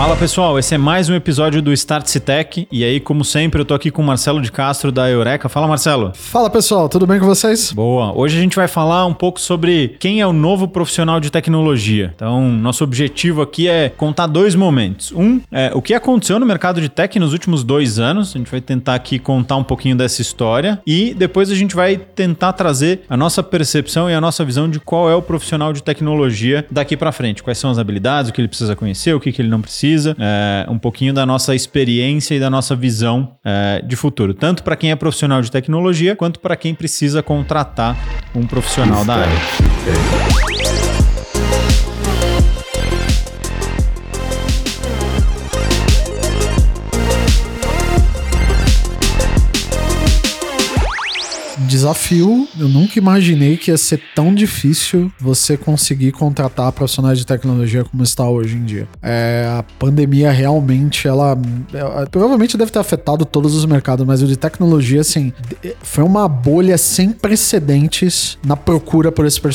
Fala pessoal, esse é mais um episódio do Start Tech e aí, como sempre, eu tô aqui com o Marcelo de Castro da Eureka. Fala Marcelo. Fala pessoal, tudo bem com vocês? Boa. Hoje a gente vai falar um pouco sobre quem é o novo profissional de tecnologia. Então, nosso objetivo aqui é contar dois momentos. Um é o que aconteceu no mercado de tech nos últimos dois anos. A gente vai tentar aqui contar um pouquinho dessa história e depois a gente vai tentar trazer a nossa percepção e a nossa visão de qual é o profissional de tecnologia daqui para frente. Quais são as habilidades, o que ele precisa conhecer, o que, que ele não precisa precisa, é, um pouquinho da nossa experiência e da nossa visão é, de futuro, tanto para quem é profissional de tecnologia, quanto para quem precisa contratar um profissional da área. Desafio. Eu nunca imaginei que ia ser tão difícil você conseguir contratar profissionais de tecnologia como está hoje em dia. É, a pandemia realmente, ela, ela, provavelmente deve ter afetado todos os mercados, mas o de tecnologia, assim, foi uma bolha sem precedentes na procura por esse, por,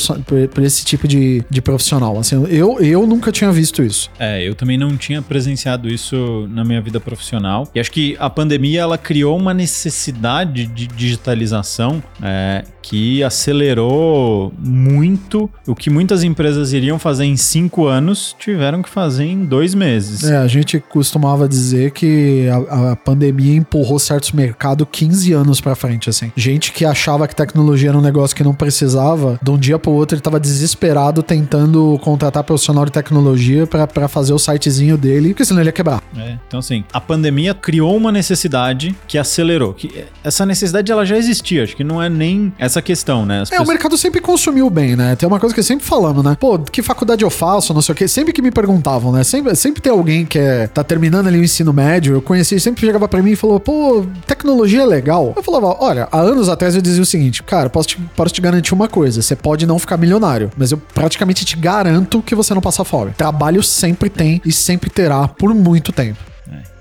por esse tipo de, de profissional. Assim, eu, eu nunca tinha visto isso. É, eu também não tinha presenciado isso na minha vida profissional. E acho que a pandemia, ela criou uma necessidade de digitalização é, que acelerou muito o que muitas empresas iriam fazer em cinco anos, tiveram que fazer em dois meses. É, a gente costumava dizer que a, a pandemia empurrou certos mercados 15 anos para frente, assim. Gente que achava que tecnologia era um negócio que não precisava, de um dia pro outro ele tava desesperado tentando contratar profissional de tecnologia para fazer o sitezinho dele, porque senão ele ia quebrar. É, então assim, a pandemia criou uma necessidade que acelerou. Que essa necessidade ela já existia, acho que não é nem essa questão, né? As é, pessoas... o mercado sempre consumiu bem, né? Tem uma coisa que sempre falamos, né? Pô, que faculdade eu faço, não sei o quê. Sempre que me perguntavam, né? Sempre, sempre tem alguém que é, tá terminando ali o ensino médio, eu conheci, sempre chegava para mim e falou, pô, tecnologia é legal. Eu falava, olha, há anos atrás eu dizia o seguinte, cara, posso te, posso te garantir uma coisa, você pode não ficar milionário, mas eu praticamente te garanto que você não passa fome. Trabalho sempre tem e sempre terá por muito tempo.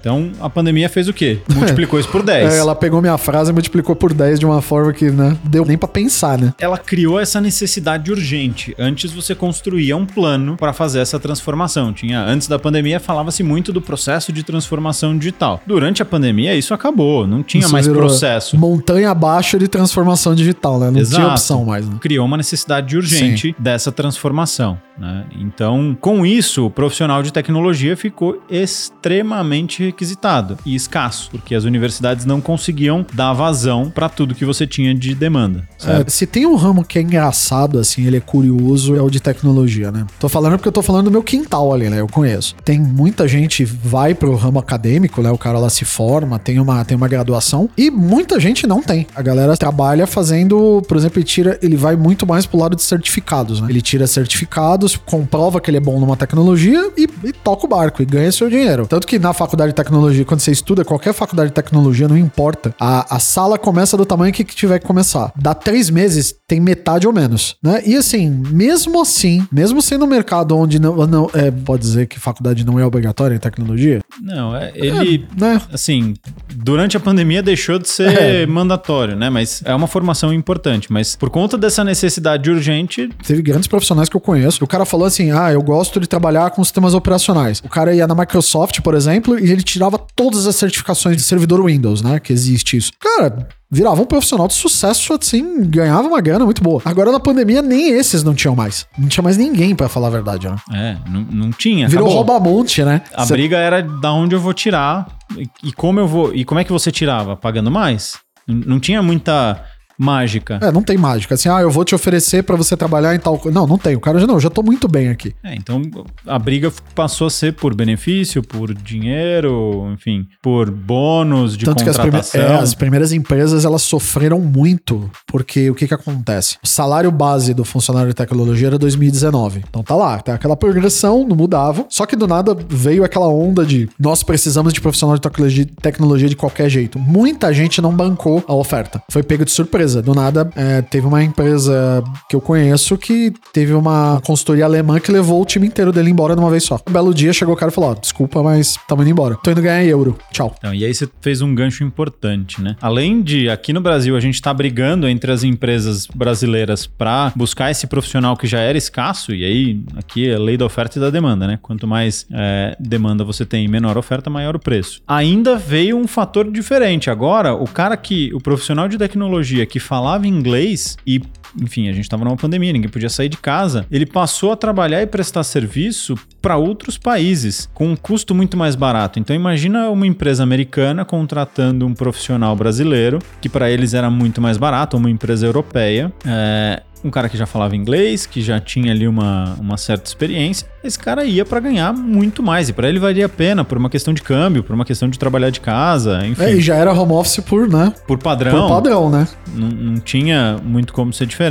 Então a pandemia fez o quê? Multiplicou isso por 10. É, ela pegou minha frase e multiplicou por 10 de uma forma que, né, deu nem para pensar, né? Ela criou essa necessidade urgente. Antes você construía um plano para fazer essa transformação. Tinha antes da pandemia falava-se muito do processo de transformação digital. Durante a pandemia isso acabou, não tinha isso mais processo. Montanha abaixo de transformação digital, né? Não Exato. tinha opção mais. Né? Criou uma necessidade urgente Sim. dessa transformação. Né? Então, com isso, o profissional de tecnologia ficou extremamente requisitado e escasso, porque as universidades não conseguiam dar vazão para tudo que você tinha de demanda. É, se tem um ramo que é engraçado, assim, ele é curioso, é o de tecnologia, né? Tô falando porque eu tô falando do meu quintal ali, né? Eu conheço. Tem muita gente vai pro ramo acadêmico, né? O cara lá se forma, tem uma, tem uma graduação e muita gente não tem. A galera trabalha fazendo, por exemplo, ele tira, ele vai muito mais pro lado de certificados, né? Ele tira certificados comprova que ele é bom numa tecnologia e, e, toca o barco e ganha seu dinheiro. Tanto que na faculdade de tecnologia, quando você estuda qualquer faculdade de tecnologia, não importa. A, a sala começa do tamanho que, tiver que começar. Dá três meses, tem metade ou menos, né? E assim, mesmo assim, mesmo sendo um mercado onde não, não é, pode dizer que faculdade não é obrigatória em tecnologia? Não, é, ele, é, né? assim, durante a pandemia deixou de ser é. mandatório, né? Mas é uma formação importante. Mas por conta dessa necessidade urgente. Teve grandes profissionais que eu conheço. O cara falou assim: ah, eu gosto de trabalhar com sistemas operacionais. O cara ia na Microsoft, por exemplo, e ele tirava todas as certificações de servidor Windows, né? Que existe isso. Cara, virava um profissional de sucesso, assim, ganhava uma grana muito boa. Agora na pandemia, nem esses não tinham mais. Não tinha mais ninguém, para falar a verdade, né? É, não, não tinha. Virou rouba-monte, né? A Cê... briga era da onde eu vou tirar e como eu vou. E como é que você tirava? Pagando mais? Não tinha muita mágica. É, não tem mágica. Assim, ah, eu vou te oferecer para você trabalhar em tal coisa. Não, não tem. O cara já não, já tô muito bem aqui. É, então a briga passou a ser por benefício, por dinheiro, enfim, por bônus de Tanto contratação. Que as, prime é, as primeiras empresas, elas sofreram muito, porque o que que acontece? O salário base do funcionário de tecnologia era 2019. Então tá lá, tá aquela progressão, não mudava. Só que do nada veio aquela onda de nós precisamos de profissional de tecnologia de qualquer jeito. Muita gente não bancou a oferta. Foi pego de surpresa empresa. Do nada, é, teve uma empresa que eu conheço que teve uma consultoria alemã que levou o time inteiro dele embora de uma vez só. Um belo dia chegou o cara e falou: desculpa, mas tamo indo embora. Tô indo ganhar euro. Tchau. Então, e aí você fez um gancho importante, né? Além de aqui no Brasil a gente tá brigando entre as empresas brasileiras para buscar esse profissional que já era escasso, e aí aqui é lei da oferta e da demanda, né? Quanto mais é, demanda você tem, menor oferta, maior o preço. Ainda veio um fator diferente. Agora, o cara que, o profissional de tecnologia que falava inglês e enfim, a gente estava numa pandemia, ninguém podia sair de casa. Ele passou a trabalhar e prestar serviço para outros países com um custo muito mais barato. Então imagina uma empresa americana contratando um profissional brasileiro, que para eles era muito mais barato, uma empresa europeia. É, um cara que já falava inglês, que já tinha ali uma, uma certa experiência, esse cara ia para ganhar muito mais. E para ele valia a pena por uma questão de câmbio, por uma questão de trabalhar de casa, enfim. É, e já era home office por, né? Por padrão. Por padrão, né? Não, não tinha muito como ser diferente.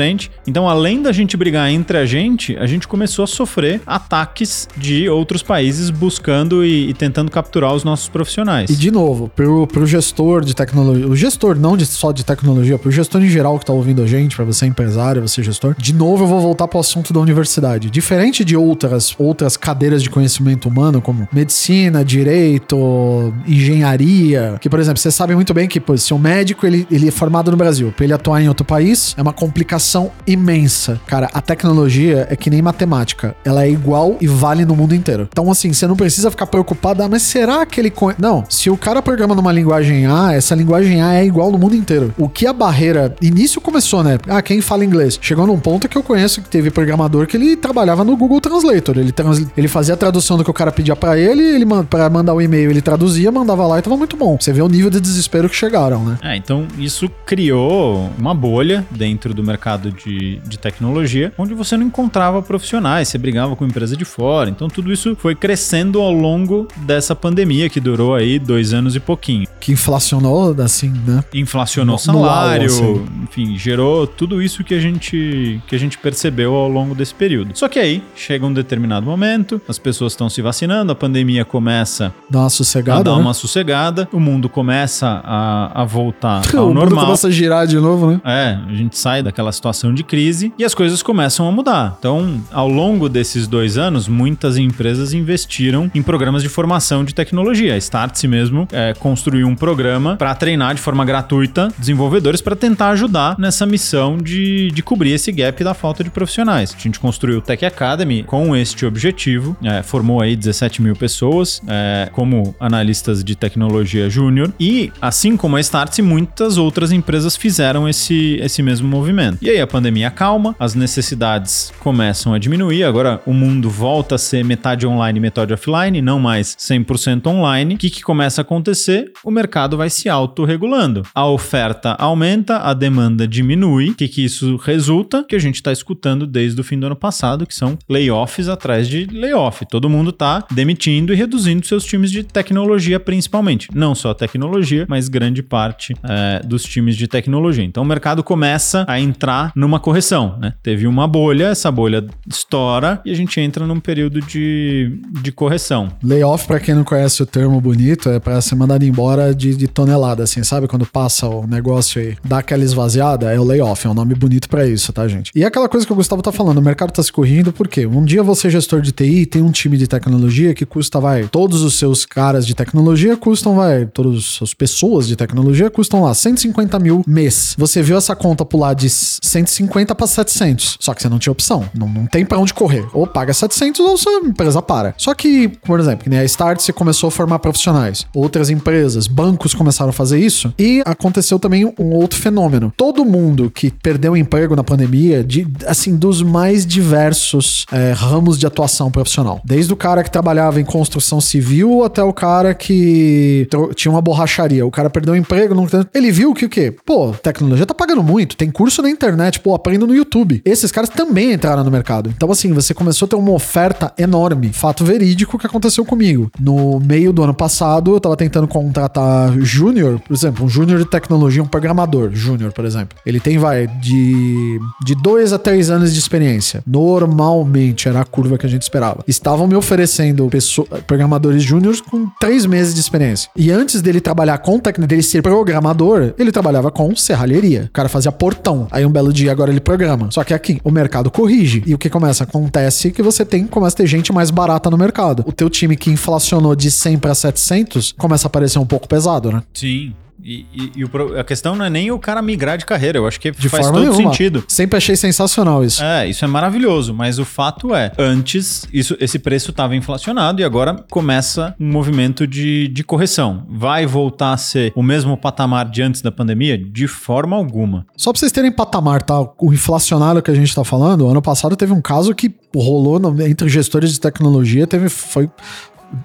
Então, além da gente brigar entre a gente, a gente começou a sofrer ataques de outros países buscando e, e tentando capturar os nossos profissionais. E de novo, pro, pro gestor de tecnologia, o gestor não de, só de tecnologia, pro gestor em geral que tá ouvindo a gente, para você empresário, você gestor. De novo, eu vou voltar para o assunto da universidade. Diferente de outras, outras cadeiras de conhecimento humano, como medicina, direito, engenharia, que, por exemplo, você sabe muito bem que pô, se um médico ele, ele é formado no Brasil, para ele atuar em outro país, é uma complicação imensa. Cara, a tecnologia é que nem matemática. Ela é igual e vale no mundo inteiro. Então, assim, você não precisa ficar preocupado, ah, mas será que ele. Não, se o cara programa numa linguagem A, essa linguagem A é igual no mundo inteiro. O que a barreira. Início começou, né? Ah, quem fala inglês? Chegou num ponto que eu conheço que teve programador que ele trabalhava no Google Translator. Ele, trans, ele fazia a tradução do que o cara pedia para ele, ele para mandar o e-mail ele traduzia, mandava lá e tava muito bom. Você vê o nível de desespero que chegaram, né? É, então isso criou uma bolha dentro do mercado de, de tecnologia, onde você não encontrava profissionais, você brigava com empresa de fora. Então tudo isso foi crescendo ao longo dessa pandemia que durou aí dois anos e pouquinho. Que inflacionou, assim, né? Inflacionou no, salário, no assim. enfim, gerou tudo isso que a gente que, a gente percebeu ao longo desse período. Só que aí chega um determinado momento, as pessoas estão se vacinando, a pandemia começa dá uma sossegada, a dar né? uma sossegada, o mundo começa a, a voltar ao o normal. Mundo começa a girar de novo, né? É, a gente sai daquela situação de crise e as coisas começam a mudar. Então, ao longo desses dois anos, muitas empresas investiram em programas de formação de tecnologia. A Startse mesmo é, construiu um programa para treinar de forma gratuita desenvolvedores para tentar ajudar nessa missão de, de cobrir esse gap da falta de profissionais. A gente construiu o Tech Academy com este objetivo, é, formou aí 17 mil pessoas é, como analistas de tecnologia júnior e, assim como a Startse, muitas outras empresas fizeram esse, esse mesmo movimento. E aí a pandemia calma, as necessidades começam a diminuir, agora o mundo volta a ser metade online, metade offline, não mais 100% online. O que, que começa a acontecer? O mercado vai se autorregulando. A oferta aumenta, a demanda diminui. O que, que isso resulta? Que a gente está escutando desde o fim do ano passado, que são layoffs atrás de layoff. Todo mundo está demitindo e reduzindo seus times de tecnologia, principalmente. Não só tecnologia, mas grande parte é, dos times de tecnologia. Então o mercado começa a entrar numa correção. Né? Teve uma bolha, essa bolha estoura e a gente entra num período de, de correção. Layoff, para quem não conhece o termo bonito, é para ser mandado embora de, de tonelada, assim, sabe? Quando passa o negócio e dá aquela esvaziada, é o layoff, é um nome bonito para isso, tá, gente? E é aquela coisa que o Gustavo tá falando, o mercado tá se correndo, por quê? Um dia você, gestor de TI, tem um time de tecnologia que custa, vai, todos os seus caras de tecnologia custam, vai, todas as pessoas de tecnologia custam lá 150 mil mês. Você viu essa conta pular de 150 para 700, só que você não tinha opção, não, não tem para onde correr. Ou paga 700 ou sua empresa para. Só que, por exemplo, né, a Start você começou a formar profissionais, outras empresas, bancos começaram a fazer isso e aconteceu também um outro fenômeno. Todo mundo que perdeu emprego na pandemia, de, assim, dos mais diversos é, ramos de atuação profissional. Desde o cara que trabalhava em construção civil até o cara que tinha uma borracharia. O cara perdeu emprego, não... ele viu que o quê? Pô, tecnologia tá pagando muito, tem curso na internet internet, pô, aprendo no YouTube. Esses caras também entraram no mercado. Então, assim, você começou a ter uma oferta enorme. Fato verídico que aconteceu comigo. No meio do ano passado, eu tava tentando contratar júnior, por exemplo, um júnior de tecnologia, um programador júnior, por exemplo. Ele tem, vai, de, de dois a três anos de experiência. Normalmente era a curva que a gente esperava. Estavam me oferecendo pessoa, programadores júniores com três meses de experiência. E antes dele trabalhar com técnica, dele ser programador, ele trabalhava com serralheria. O cara fazia portão. Aí um belo dia agora ele programa. Só que aqui o mercado corrige. E o que começa? Acontece que você tem, começa a ter gente mais barata no mercado. O teu time que inflacionou de 100 para 700 começa a parecer um pouco pesado, né? Sim. E, e, e o, a questão não é nem o cara migrar de carreira, eu acho que De faz todo nenhuma. sentido. Sempre achei sensacional isso. É, isso é maravilhoso, mas o fato é, antes isso, esse preço estava inflacionado e agora começa um movimento de, de correção. Vai voltar a ser o mesmo patamar de antes da pandemia? De forma alguma. Só pra vocês terem patamar, tá? O inflacionário que a gente tá falando, ano passado teve um caso que rolou no- entre gestores de tecnologia, teve. Foi.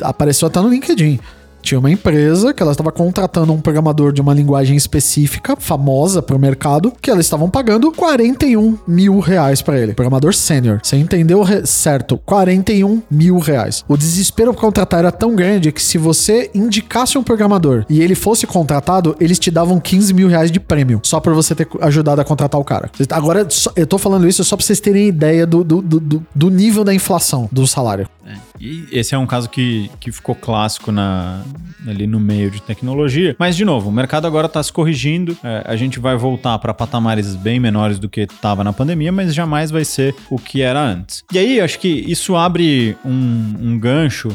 Apareceu até no LinkedIn. Tinha uma empresa que ela estava contratando um programador de uma linguagem específica, famosa para o mercado, que elas estavam pagando 41 mil reais para ele. Programador sênior. Você entendeu certo? 41 mil reais. O desespero para contratar era tão grande que se você indicasse um programador e ele fosse contratado, eles te davam 15 mil reais de prêmio, só por você ter ajudado a contratar o cara. Agora, eu tô falando isso só pra vocês terem ideia do, do, do- do- nível da inflação do salário. E esse é um caso que, que ficou clássico na, ali no meio de tecnologia. Mas, de novo, o mercado agora está se corrigindo. É, a gente vai voltar para patamares bem menores do que estava na pandemia, mas jamais vai ser o que era antes. E aí, acho que isso abre um, um gancho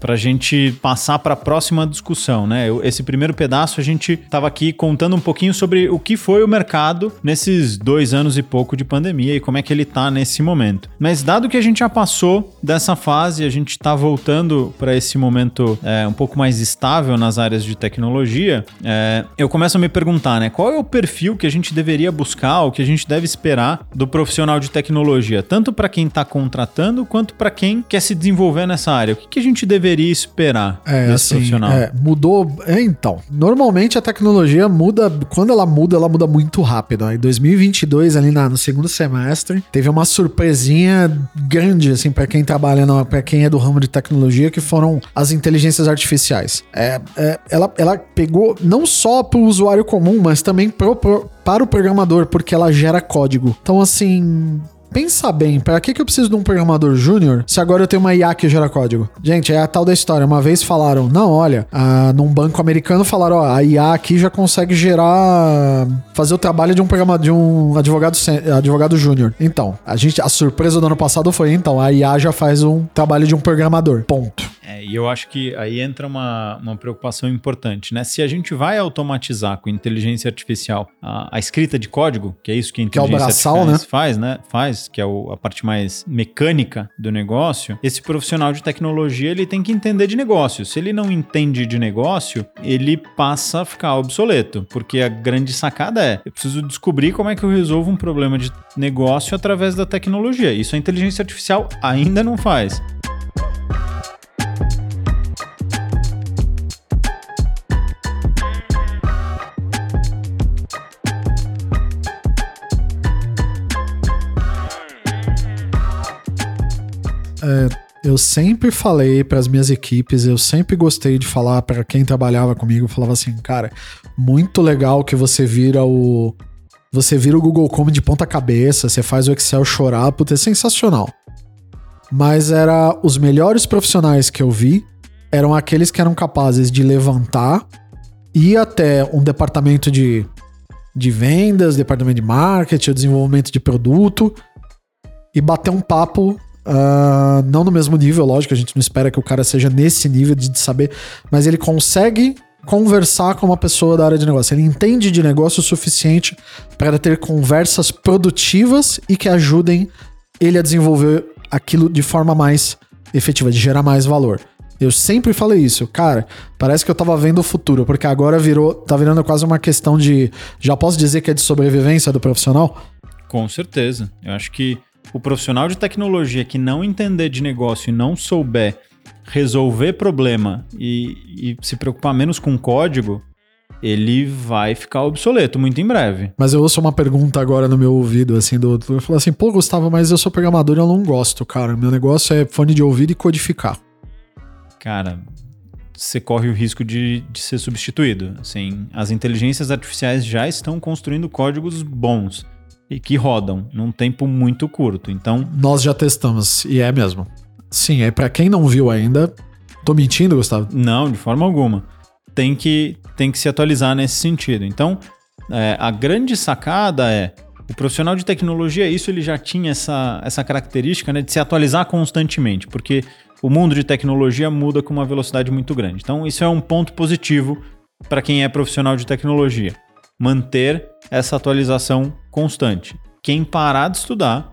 para a gente passar para a próxima discussão. Né? Esse primeiro pedaço, a gente estava aqui contando um pouquinho sobre o que foi o mercado nesses dois anos e pouco de pandemia e como é que ele está nesse momento. Mas, dado que a gente já passou dessa fase, a gente está voltando para esse momento é, um pouco mais estável nas áreas de tecnologia, é, eu começo a me perguntar, né? Qual é o perfil que a gente deveria buscar, o que a gente deve esperar do profissional de tecnologia, tanto para quem está contratando quanto para quem quer se desenvolver nessa área? O que, que a gente deveria esperar É, desse assim, profissional? é, mudou. É, então, normalmente a tecnologia muda, quando ela muda, ela muda muito rápido. Em 2022, ali na- no segundo semestre, teve uma surpresinha grande, assim, para quem trabalha, para quem é do ramo de tecnologia, que foram as inteligências artificiais. É, é, ela, ela pegou não só para o usuário comum, mas também pro- pro- para o programador, porque ela gera código. Então, assim, Pensa bem, pra que, que eu preciso de um programador júnior se agora eu tenho uma IA que gera código? Gente, é a tal da história. Uma vez falaram, não, olha, ah, num banco americano falaram, ó, a IA aqui já consegue gerar, fazer o trabalho de um programa, de um advogado, advogado júnior. Então, a gente, a surpresa do ano passado foi, então, a IA já faz um trabalho de um programador. Ponto. É, e eu acho que aí entra uma, uma preocupação importante, né? Se a gente vai automatizar com inteligência artificial a, a escrita de código, que é isso que a Que é inteligência braçal, artificial né? faz, né? Faz, que é o- a parte mais mecânica do negócio, esse profissional de tecnologia ele tem que entender de negócio. Se ele não entende de negócio, ele passa a ficar obsoleto, porque a grande sacada é, eu preciso descobrir como é que eu resolvo um problema de negócio através da tecnologia. Isso a inteligência artificial ainda não faz. Eu sempre falei para as minhas equipes, eu sempre gostei de falar para quem trabalhava comigo, falava assim, cara, muito legal que você vira o você vira o Google Chrome de ponta cabeça, você faz o Excel chorar, puta, é sensacional. Mas era os melhores profissionais que eu vi eram aqueles que eram capazes de levantar ir até um departamento de de vendas, departamento de marketing, desenvolvimento de produto e bater um papo ah, não no mesmo nível, lógico, a gente não espera que o cara seja nesse nível de saber, mas ele consegue conversar com uma pessoa da área de negócio. Ele entende de negócio o suficiente para ter conversas produtivas e que ajudem ele a desenvolver aquilo de forma mais efetiva, de gerar mais valor. Eu sempre falei isso, cara. Parece que eu tava vendo o futuro, porque agora virou, tá virando quase uma questão de, já posso dizer que é de sobrevivência do profissional? Com certeza. Eu acho que o profissional de tecnologia que não entender de negócio e não souber resolver problema e, e se preocupar menos com código, ele vai ficar obsoleto muito em breve. Mas eu ouço uma pergunta agora no meu ouvido, assim, do outro. Falou assim, pô, Gustavo, mas eu sou programador e eu não gosto, cara. Meu negócio é fone de ouvido e codificar. Cara, você corre o risco de, de ser substituído. Assim, as inteligências artificiais já estão construindo códigos bons e que rodam num tempo muito curto. Então, Nós já testamos, e é mesmo. Sim, é para quem não viu ainda. Tô mentindo, Gustavo? não, de forma alguma. Tem que, tem que se atualizar nesse sentido. Então, é, a grande sacada é o profissional de tecnologia, isso ele já tinha essa, essa característica né, de se atualizar constantemente, porque o mundo de tecnologia muda com uma velocidade muito grande. Então, isso é um ponto positivo para quem é profissional de tecnologia. Manter essa atualização constante. Quem parar de estudar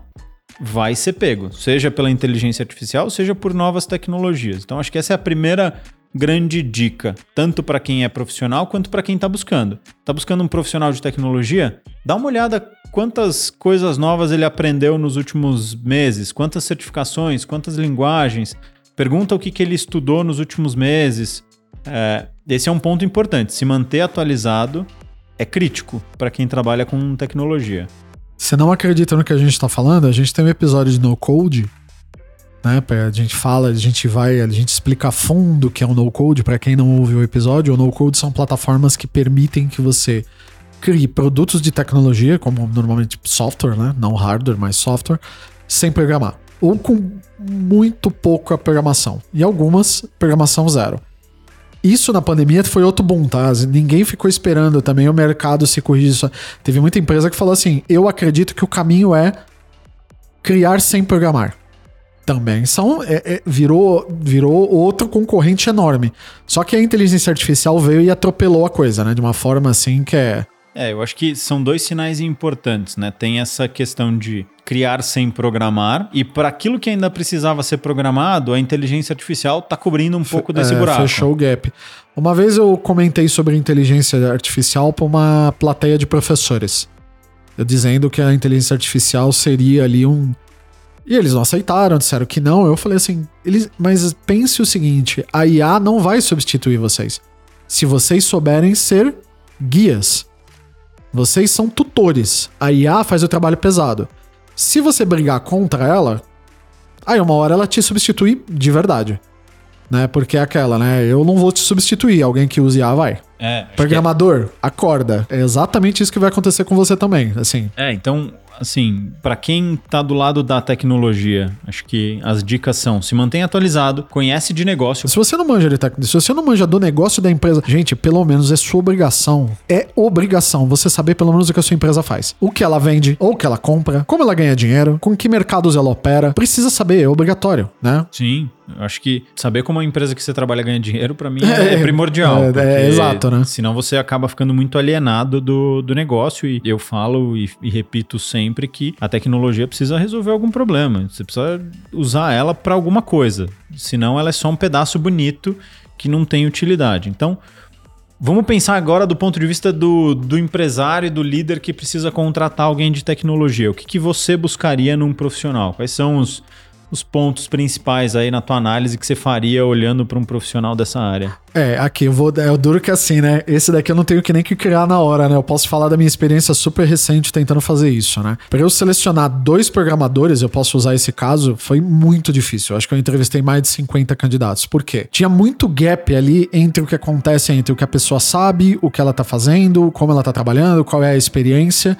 vai ser pego, seja pela inteligência artificial, seja por novas tecnologias. Então, acho que essa é a primeira grande dica, tanto para quem é profissional quanto para quem está buscando. Está buscando um profissional de tecnologia? Dá uma olhada quantas coisas novas ele aprendeu nos últimos meses, quantas certificações, quantas linguagens. Pergunta o que, que ele estudou nos últimos meses. É, esse é um ponto importante. Se manter atualizado é crítico para quem trabalha com tecnologia. Você não acredita no que a gente tá falando? A gente tem um episódio de No Code, né? A gente fala, a gente vai, a gente explica a fundo o que é o No Code para quem não ouviu o episódio. O No Code são plataformas que permitem que você crie produtos de tecnologia, como normalmente software, né? Não hardware, mas software, sem programar. Ou com muito pouca programação. E algumas, programação zero. Isso na pandemia foi outro boom, tá? Ninguém ficou esperando também o mercado se corrigir. Isso. Teve muita empresa que falou assim: eu acredito que o caminho é criar sem programar. Também são. é- é- virou, virou outro concorrente enorme. Só que a inteligência artificial veio e atropelou a coisa, né? De uma forma assim que é. É, eu acho que são dois sinais importantes, né? Tem essa questão de criar sem programar e para aquilo que ainda precisava ser programado, a inteligência artificial está cobrindo um pouco desse é, buraco. Fechou o gap. Uma vez eu comentei sobre inteligência artificial para uma plateia de professores. Eu dizendo que a inteligência artificial seria ali um. E eles não aceitaram, disseram que não. Eu falei assim, eles, mas pense o seguinte: a IA não vai substituir vocês. Se vocês souberem ser guias. Vocês são tutores. A IA faz o trabalho pesado. Se você brigar contra ela, aí uma hora ela te substitui de verdade né? Porque é aquela, né? Eu não vou te substituir, alguém que use IA vai. É, que Programador, acorda. É exatamente isso que vai acontecer com você também, assim. é, então, assim, para quem tá do lado da tecnologia, acho que as dicas são: se mantém atualizado, conhece de negócio. Se você não manja de tecnologia, se você não manja do negócio da empresa, gente, pelo menos é sua obrigação. É obrigação você saber pelo menos o que a sua empresa faz. O que ela vende, ou o que ela compra, como ela ganha dinheiro, com que mercados ela opera. Precisa saber, é obrigatório, né? Sim, eu acho que saber como a empresa que você trabalha ganha dinheiro, para mim, é, É, primordial. é, é, exato, né? Senão você acaba ficando muito alienado do, do negócio. E eu falo e, e repito sempre que a tecnologia precisa resolver algum problema. Você precisa usar ela para alguma coisa. Senão ela é só um pedaço bonito que não tem utilidade. Então, Vamos pensar agora do ponto de vista do, do empresário e do líder que precisa contratar alguém de tecnologia. O que, que você buscaria num profissional? Quais são os, os pontos principais aí na tua análise que você faria olhando para um profissional dessa área? É, aqui eu vou. É o duro que assim, né? Esse daqui eu não tenho que nem que criar na hora, né? Eu posso falar da minha experiência super recente tentando fazer isso, né? Para eu selecionar dois programadores, eu posso usar esse caso, foi muito difícil. Eu acho que eu entrevistei mais de 50 candidatos. Por quê? Tinha muito gap ali entre o que acontece, entre o que a pessoa sabe, o que ela tá fazendo, como ela tá trabalhando, qual é a experiência.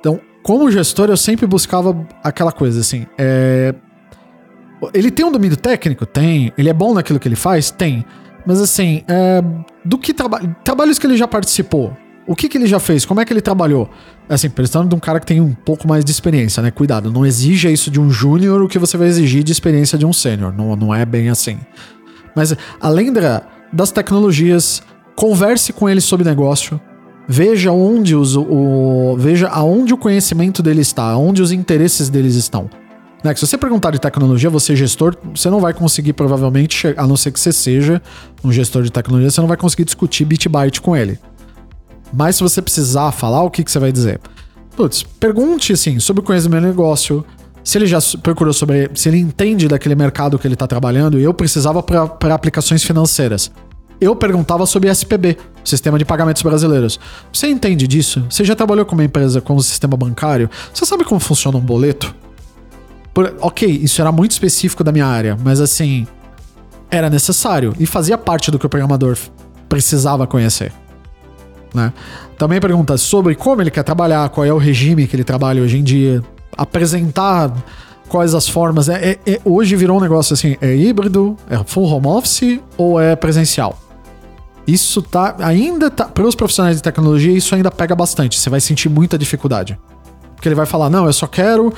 Então, como gestor, eu sempre buscava aquela coisa assim. É, ele tem um domínio técnico? Tem. Ele é bom naquilo que ele faz? Tem. Mas assim, é, do que trabalho. Trabalhos que ele já participou. O que, que ele já fez? Como é que ele trabalhou? Assim, precisando de um cara que tem um pouco mais de experiência, né? Cuidado, não exija isso de um júnior o que você vai exigir de experiência de um sênior. Não, não é bem assim. Mas além da, das tecnologias, converse com ele sobre negócio. Veja onde os, o, veja aonde o conhecimento dele está, aonde os interesses deles estão. Né? Se você perguntar de tecnologia, você gestor, você não vai conseguir provavelmente, a não ser que você seja um gestor de tecnologia, você não vai conseguir discutir bit byte com ele. Mas se você precisar falar, o que, que você vai dizer? Putz, pergunte assim sobre o conhecimento do negócio. Se ele já procurou sobre. Se ele entende daquele mercado que ele está trabalhando, e eu precisava para aplicações financeiras. Eu perguntava sobre SPB, Sistema de Pagamentos Brasileiros. Você entende disso? Você já trabalhou com uma empresa com um sistema bancário? Você sabe como funciona um boleto? Por, ok, isso era muito específico da minha área, mas assim, era necessário e fazia parte do que o programador precisava conhecer. Né? Também pergunta sobre como ele quer trabalhar, qual é o regime que ele trabalha hoje em dia, apresentar quais as formas. É, é, é hoje virou um negócio assim: é híbrido, é full home office ou é presencial? Isso tá. Ainda tá. Para os profissionais de tecnologia, isso ainda pega bastante. Você vai sentir muita dificuldade. Porque ele vai falar: não, eu só quero.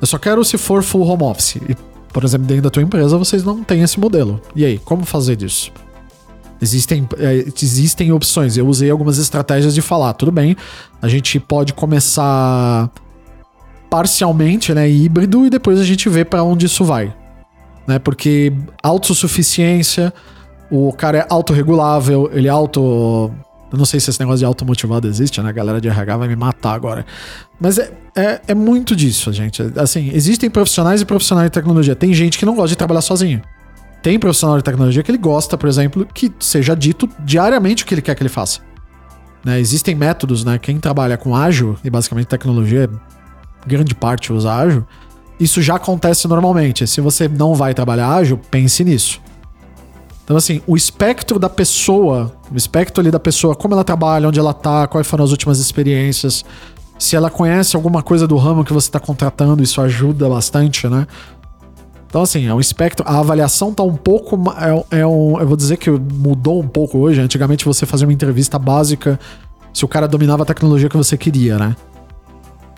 Eu só quero se for full home office. E, por exemplo, dentro da tua empresa, vocês não têm esse modelo. E aí, como fazer disso? Existem, é, existem opções. Eu usei algumas estratégias de falar, tudo bem, a gente pode começar parcialmente, né, híbrido, e depois a gente vê para onde isso vai. Né? Porque autossuficiência, o cara é autorregulável, ele é auto. Eu não sei se esse negócio de automotivado existe, né? A galera de RH vai me matar agora. Mas é, é, é muito disso, gente. Assim, existem profissionais e profissionais de tecnologia. Tem gente que não gosta de trabalhar sozinho. Tem profissional de tecnologia que ele gosta, por exemplo, que seja dito diariamente o que ele quer que ele faça. Né? Existem métodos, né? Quem trabalha com ágil, e basicamente tecnologia, grande parte usa ágil, isso já acontece normalmente. Se você não vai trabalhar ágil, pense nisso. Então, assim, o espectro da pessoa, o espectro ali da pessoa, como ela trabalha, onde ela tá, quais foram as últimas experiências, se ela conhece alguma coisa do ramo que você está contratando, isso ajuda bastante, né? Então, assim, é um espectro. A avaliação tá um pouco. É, é um, eu vou dizer que mudou um pouco hoje. Antigamente você fazia uma entrevista básica se o cara dominava a tecnologia que você queria, né?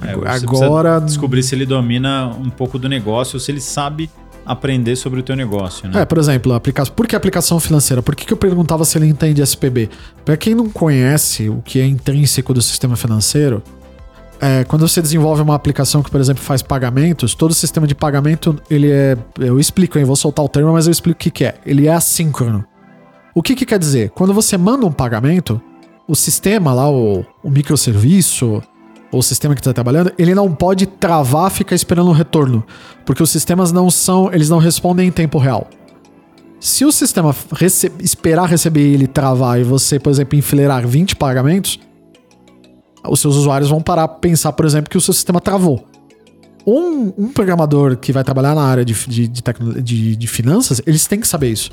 É, Agora. Descobrir se ele domina um pouco do negócio, ou se ele sabe aprender sobre o teu negócio, né? É, por exemplo, aplicação. Por que aplicação financeira? Por que, que eu perguntava se ele entende SPB? Para quem não conhece o que é intrínseco do sistema financeiro, é, quando você desenvolve uma aplicação que, por exemplo, faz pagamentos, todo o sistema de pagamento, ele é. Eu explico, hein? Vou soltar o termo, mas eu explico o que, que é. Ele é assíncrono. O que, que quer dizer? Quando você manda um pagamento, o sistema lá, o, o microserviço, o sistema que está trabalhando, ele não pode travar, ficar esperando um retorno. Porque os sistemas não são. Eles não respondem em tempo real. Se o sistema rece esperar receber ele travar e você, por exemplo, enfileirar 20 pagamentos, os seus usuários vão parar a pensar, por exemplo, que o seu sistema travou. Um, um programador que vai trabalhar na área de, de, de, de finanças, eles têm que saber isso.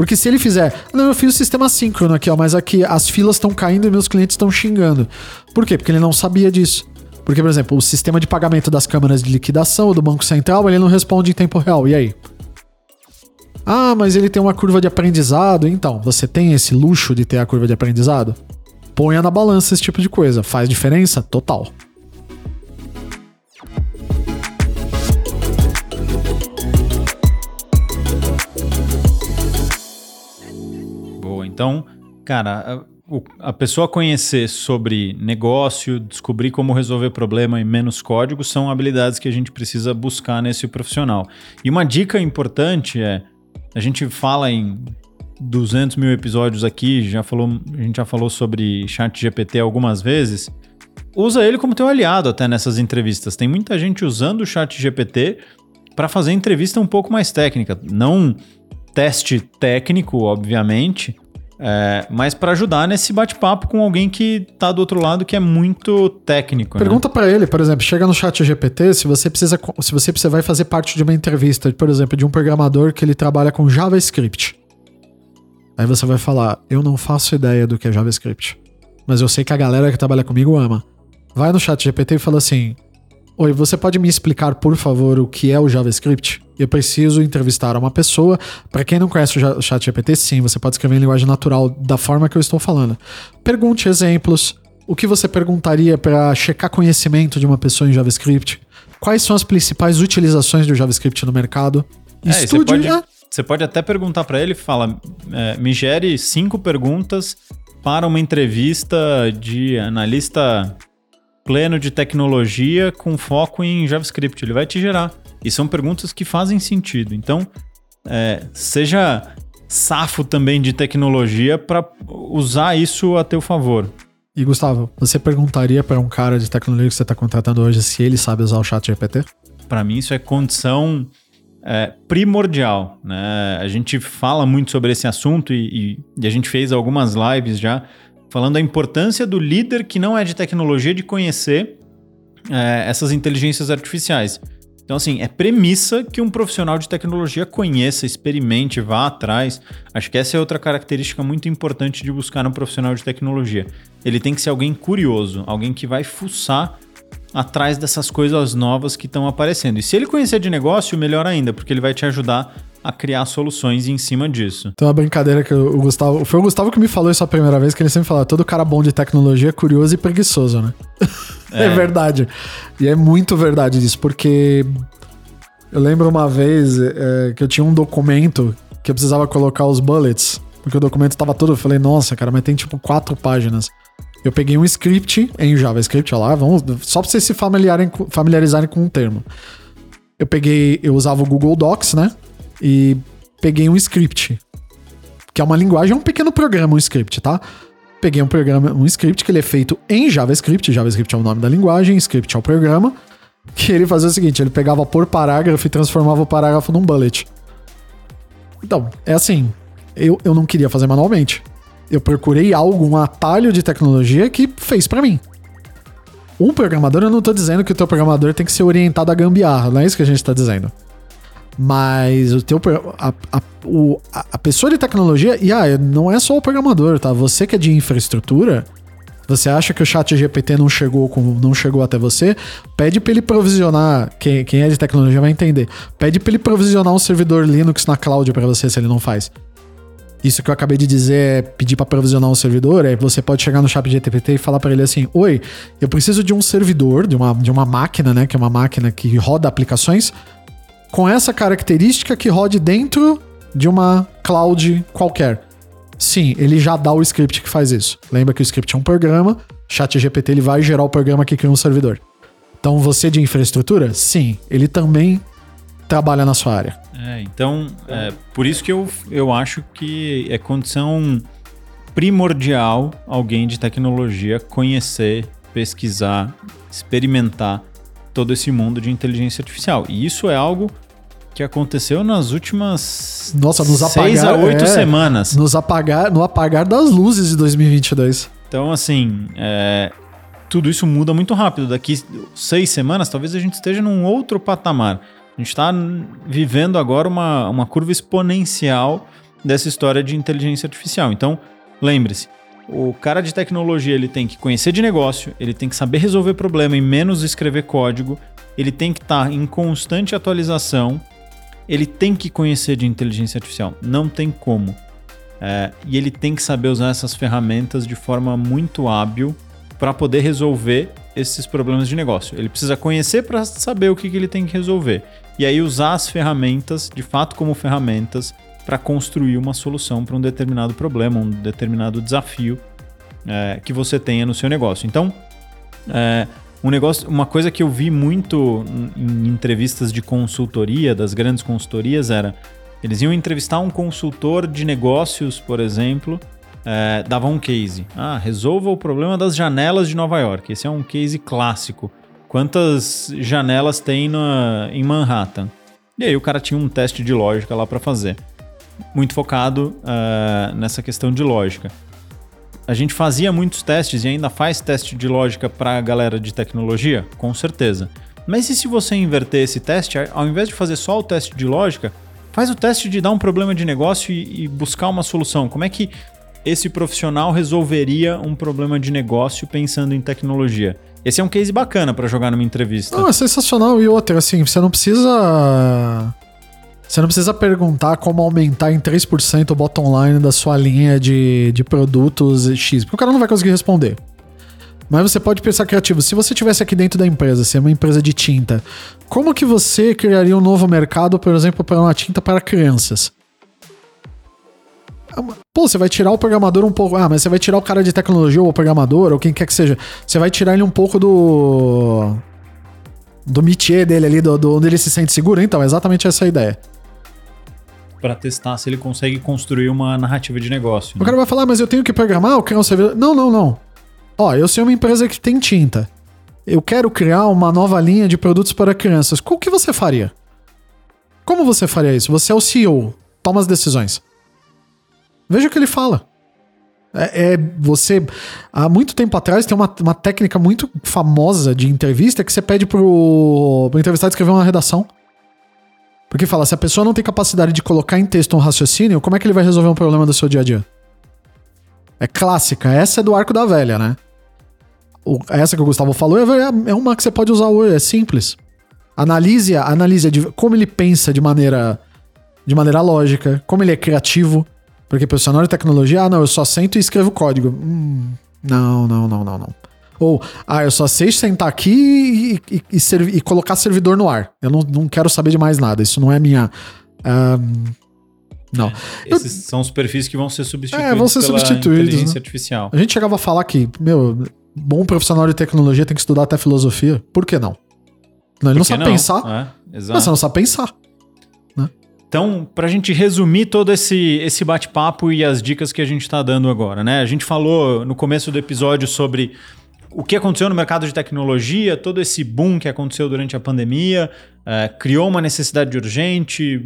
Porque se ele fizer, não, eu fiz o sistema síncrono aqui, ó, mas aqui as filas estão caindo e meus clientes estão xingando. Por quê? Porque ele não sabia disso. Porque, por exemplo, o sistema de pagamento das câmaras de liquidação do Banco Central, ele não responde em tempo real. E aí? Ah, mas ele tem uma curva de aprendizado. Então, você tem esse luxo de ter a curva de aprendizado? ponha na balança esse tipo de coisa. Faz diferença? Total. Então, cara, a, pessoa conhecer sobre negócio, descobrir como resolver problema e menos código são habilidades que a gente precisa buscar nesse profissional. E uma dica importante é: a gente fala em 200 mil episódios aqui, já falou, a gente já falou sobre chat GPT algumas vezes. Usa ele como teu aliado até nessas entrevistas. Tem muita gente usando o chat GPT para fazer entrevista um pouco mais técnica. Não teste técnico, obviamente, é, mas para ajudar nesse bate-papo com alguém que tá do outro lado que é muito técnico. Né? Pergunta né? para ele, por exemplo, chega no chat GPT se você precisa se você precisa vai fazer parte de uma entrevista, por exemplo, de um programador que ele trabalha com JavaScript. Aí você vai falar: Eu não faço ideia do que é JavaScript, mas eu sei que a galera que trabalha comigo ama. Vai no chat GPT e fala assim: Oi, você pode me explicar, por favor, o que é o JavaScript? Eu preciso entrevistar uma pessoa. Para quem não conhece o chat GPT, sim, você pode escrever em linguagem natural da forma que eu estou falando. Pergunte exemplos. O que você perguntaria para checar conhecimento de uma pessoa em JavaScript? Quais são as principais utilizações do JavaScript no mercado? É, Estude. Você pode, né? Você pode até perguntar para ele, fala, é, me gere cinco perguntas para uma entrevista de analista pleno de tecnologia com foco em JavaScript. Ele vai te gerar. E são perguntas que fazem sentido. Então, é, seja safo também de tecnologia para usar isso a teu favor. E Gustavo, você perguntaria para um cara de tecnologia que você está contratando hoje se ele sabe usar o chat GPT? Para mim, isso é condição é primordial. Né? A gente fala muito sobre esse assunto e, e, e a gente fez algumas lives já falando da importância do líder que não é de tecnologia de conhecer é, essas inteligências artificiais. Então, assim, é premissa que um profissional de tecnologia conheça, experimente, vá atrás. Acho que essa é outra característica muito importante de buscar um profissional de tecnologia. Ele tem que ser alguém curioso, alguém que vai fuçar atrás dessas coisas novas que estão aparecendo. E se ele conhecer de negócio, melhor ainda, porque ele vai te ajudar a criar soluções em cima disso. Tem uma brincadeira que o Gustavo. Foi o Gustavo que me falou isso a primeira vez, que ele sempre fala: todo cara bom de tecnologia é curioso e preguiçoso, né? É, é verdade. E é muito verdade isso, porque eu lembro uma vez é, que eu tinha um documento que eu precisava colocar os bullets, porque o documento tava todo. Eu falei, nossa, cara, mas tem tipo quatro páginas. Eu peguei um script em JavaScript, olha lá, vamos, só pra vocês se familiarizarem, familiarizarem com o termo. Eu peguei, eu usava o Google Docs, né? E peguei um script, que é uma linguagem, é um pequeno programa, um script, tá? Peguei um programa, um script que ele é feito em JavaScript, JavaScript é o nome da linguagem, script é o programa, que ele fazia o seguinte, ele pegava por parágrafo e transformava o parágrafo num bullet. Então, é assim, eu, eu não queria fazer manualmente. Eu procurei algo, um atalho de tecnologia que fez para mim. Um programador, eu não tô dizendo que o teu programador tem que ser orientado a gambiarra, não é isso que a gente tá dizendo. Mas o teu a, a, o, a pessoa de tecnologia, e ah, não é só o programador, tá? Você que é de infraestrutura, você acha que o chat GPT não chegou, com, não chegou até você, pede para ele provisionar, quem, quem é de tecnologia vai entender, pede para ele provisionar um servidor Linux na cloud para você se ele não faz. Isso que eu acabei de dizer é pedir para provisionar um servidor, é você pode chegar no chat GPT e falar para ele assim: "Oi, eu preciso de um servidor, de uma, de uma máquina, né, que é uma máquina que roda aplicações com essa característica que rode dentro de uma cloud qualquer. Sim, ele já dá o script que faz isso. Lembra que o script é um programa, ChatGPT ele vai gerar o programa que cria um servidor. Então você de infraestrutura, sim, ele também trabalha na sua área. É, então, é, por isso que eu, eu acho que é condição primordial alguém de tecnologia conhecer, pesquisar, experimentar todo esse mundo de inteligência artificial. E isso é algo que aconteceu nas últimas Nossa, nos seis apagar, a oito é, semanas. Nos apagar, no apagar das luzes de 2022. Então, assim, é, tudo isso muda muito rápido. Daqui seis semanas, talvez a gente esteja num outro patamar. A gente está vivendo agora uma, uma curva exponencial dessa história de inteligência artificial. Então, lembre-se, o cara de tecnologia ele tem que conhecer de negócio, ele tem que saber resolver problema e menos escrever código, ele tem que estar tá em constante atualização, ele tem que conhecer de inteligência artificial, não tem como. É, e ele tem que saber usar essas ferramentas de forma muito hábil para poder resolver esses problemas de negócio. Ele precisa conhecer para saber o que, que ele tem que resolver. E aí usar as ferramentas, de fato, como ferramentas, para construir uma solução para um determinado problema, um determinado desafio é, que você tenha no seu negócio. Então, é, um negócio, uma coisa que eu vi muito em entrevistas de consultoria, das grandes consultorias, era eles iam entrevistar um consultor de negócios, por exemplo, é, dava um case. Ah, resolva o problema das janelas de Nova York. Esse é um case clássico. Quantas janelas tem na, em Manhattan? E aí o cara tinha um teste de lógica lá para fazer muito focado uh, nessa questão de lógica. A gente fazia muitos testes e ainda faz teste de lógica para a galera de tecnologia? Com certeza. Mas e se você inverter esse teste, ao invés de fazer só o teste de lógica, faz o teste de dar um problema de negócio e, e buscar uma solução? Como é que esse profissional resolveria um problema de negócio pensando em tecnologia? Esse é um case bacana para jogar numa entrevista. Não, é sensacional. E outra, assim, você não precisa você não precisa perguntar como aumentar em 3% o bottom line da sua linha de, de produtos X, porque o cara não vai conseguir responder. Mas você pode pensar criativo. Se você tivesse aqui dentro da empresa, se é uma empresa de tinta, como que você criaria um novo mercado, por exemplo, para uma tinta para crianças? Pô, você vai tirar o programador um pouco. Ah, mas você vai tirar o cara de tecnologia ou o programador, ou quem quer que seja. Você vai tirar ele um pouco do. Do métier dele ali, do, do onde ele se sente seguro. Então, é exatamente essa a ideia para testar se ele consegue construir uma narrativa de negócio. Né? O cara vai falar, mas eu tenho que programar, eu quero um servidor. Não, não, não. Ó, eu sou uma empresa que tem tinta. Eu quero criar uma nova linha de produtos para crianças. Qual que você faria? Como você faria isso? Você é o CEO, toma as decisões. Veja o que ele fala. É, é, você. Há muito tempo atrás tem uma, uma técnica muito famosa de entrevista que você pede pro, pro entrevistado escrever uma redação. Porque fala, se a pessoa não tem capacidade de colocar em texto um raciocínio, como é que ele vai resolver um problema do seu dia a dia? É clássica, essa é do arco da velha, né? O, essa que o Gustavo falou é, é uma que você pode usar hoje, é simples. Analise, analise como ele pensa de maneira, de maneira lógica, como ele é criativo. Porque profissional de tecnologia, ah, não, eu só sento e escrevo código. Hum, não, não, não, não, não. Ou, ah, eu só sei sentar aqui e, e, e, e colocar servidor no ar. Eu não, não quero saber de mais nada. Isso não é minha. Um, não. É, esses eu, são os perfis que vão ser substituídos. É, vão ser substituídos. Inteligência né? artificial. A gente chegava a falar que, meu, bom profissional de tecnologia tem que estudar até filosofia. Por que não? não ele não sabe não? pensar. É, exato. Mas você não sabe pensar. Então, para a gente resumir todo esse, esse bate-papo e as dicas que a gente está dando agora, né? A gente falou no começo do episódio sobre o que aconteceu no mercado de tecnologia, todo esse boom que aconteceu durante a pandemia, é, criou uma necessidade urgente,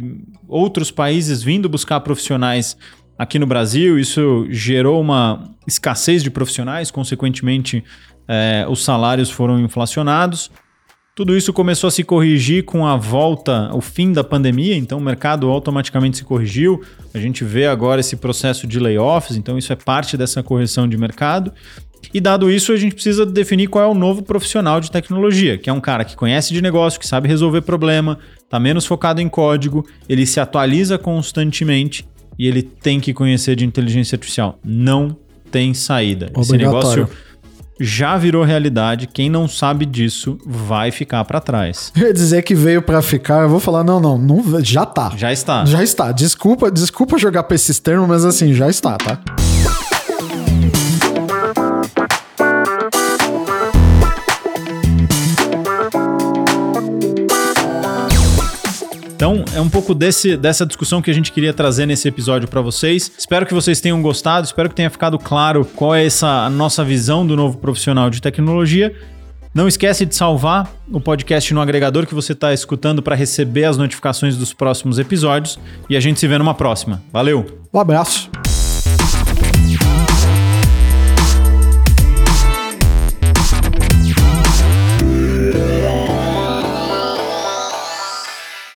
outros países vindo buscar profissionais aqui no Brasil, isso gerou uma escassez de profissionais, consequentemente, é, os salários foram inflacionados. Tudo isso começou a se corrigir com a volta, o fim da pandemia, então o mercado automaticamente se corrigiu. A gente vê agora esse processo de layoffs, então isso é parte dessa correção de mercado. E dado isso, a gente precisa definir qual é o novo profissional de tecnologia, que é um cara que conhece de negócio, que sabe resolver problema, está menos focado em código, ele se atualiza constantemente e ele tem que conhecer de inteligência artificial. Não tem saída. Esse negócio já virou realidade. Quem não sabe disso vai ficar para trás. Eu ia dizer que veio para ficar, eu vou falar não, não, não, já tá. Já está. Já está. Desculpa, desculpa jogar para esses termos, mas assim, já está, tá? Então, é um pouco desse, dessa discussão que a gente queria trazer nesse episódio para vocês. Espero que vocês tenham gostado, espero que tenha ficado claro qual é essa nossa visão do novo profissional de tecnologia. Não esquece de salvar o podcast no agregador que você está escutando para receber as notificações dos próximos episódios. E a gente se vê numa próxima. Valeu! Um abraço!